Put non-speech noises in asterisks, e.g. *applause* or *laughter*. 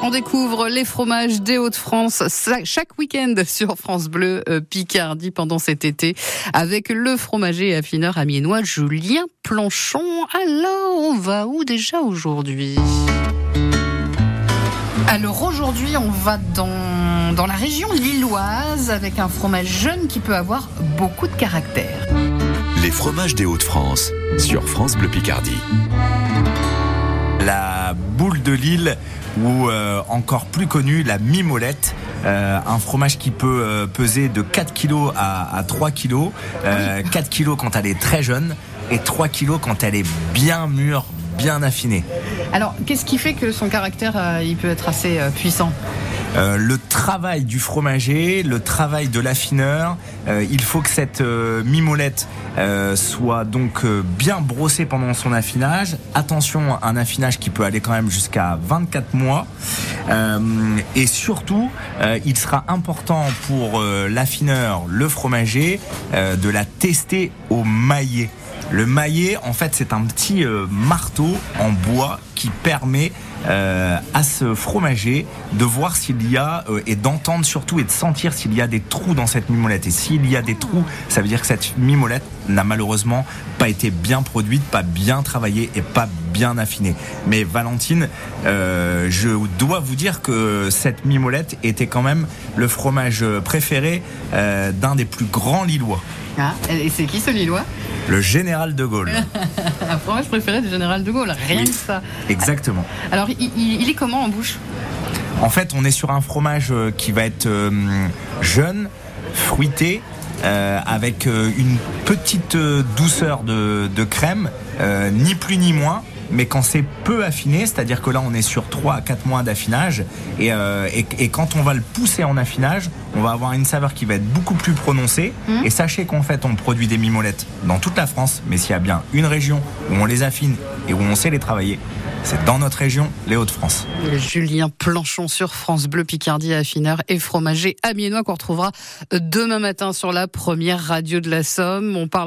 On découvre les fromages des Hauts-de-France chaque week-end *laughs* sur France Bleu euh, Picardie pendant cet été avec le fromager et affineur amiénois Julien Planchon. Alors, on va où déjà aujourd'hui? Alors aujourd'hui, on va dans, dans la région lilloise avec un fromage jeune qui peut avoir beaucoup de caractère. Les fromages des Hauts-de-France sur France Bleu Picardie. Boule de Lille ou euh, encore plus connue, la mimolette. Euh, un fromage qui peut euh, peser de 4 kg à, à 3 kg. 4 kg quand elle est très jeune et 3 kg quand elle est bien mûre, bien affinée. Alors, qu'est-ce qui fait que son caractère, il peut être assez puissant? Euh, le travail du fromager, le travail de l'affineur. Euh, il faut que cette euh, mimolette soit donc bien brossée pendant son affinage. Attention, un affinage qui peut aller quand même jusqu'à 24 mois. et surtout, il sera important pour l'affineur, le fromager, de la tester au maillet. Le maillet, en fait, c'est un petit marteau en bois qui permet euh, à ce fromager de voir s'il y a euh, et d'entendre surtout et de sentir s'il y a des trous dans cette mimolette. Et s'il y a des trous, ça veut dire que cette mimolette n'a malheureusement pas été bien produite, pas bien travaillée et pas bien affinée. Mais Valentine, euh, je dois vous dire que cette mimolette était quand même le fromage préféré d'un des plus grands Lillois. Ah, et c'est qui ce Lillois? Le général de Gaulle. *laughs* Un fromage préféré du général de Gaulle, rien que ça. Exactement. Alors, il, est comment en bouche? En fait, on est sur un fromage euh, qui va être euh, jeune, fruité, euh, avec une petite douceur de, de crème, ni plus ni moins mais quand c'est peu affiné, c'est-à-dire que là on est sur 3 à 4 mois d'affinage, euh, et, et, quand on va le pousser en affinage, on va avoir une saveur qui va être beaucoup plus prononcée. Mmh. Et sachez qu'en fait on produit des mimolettes dans toute la France, mais s'il y a bien une région où on les affine et où on sait les travailler, c'est dans notre région, les Hauts-de-France. Julien Planchon sur France Bleu Picardie, affineur et fromager amiénois qu'on retrouvera demain matin sur la première radio de la Somme. On parle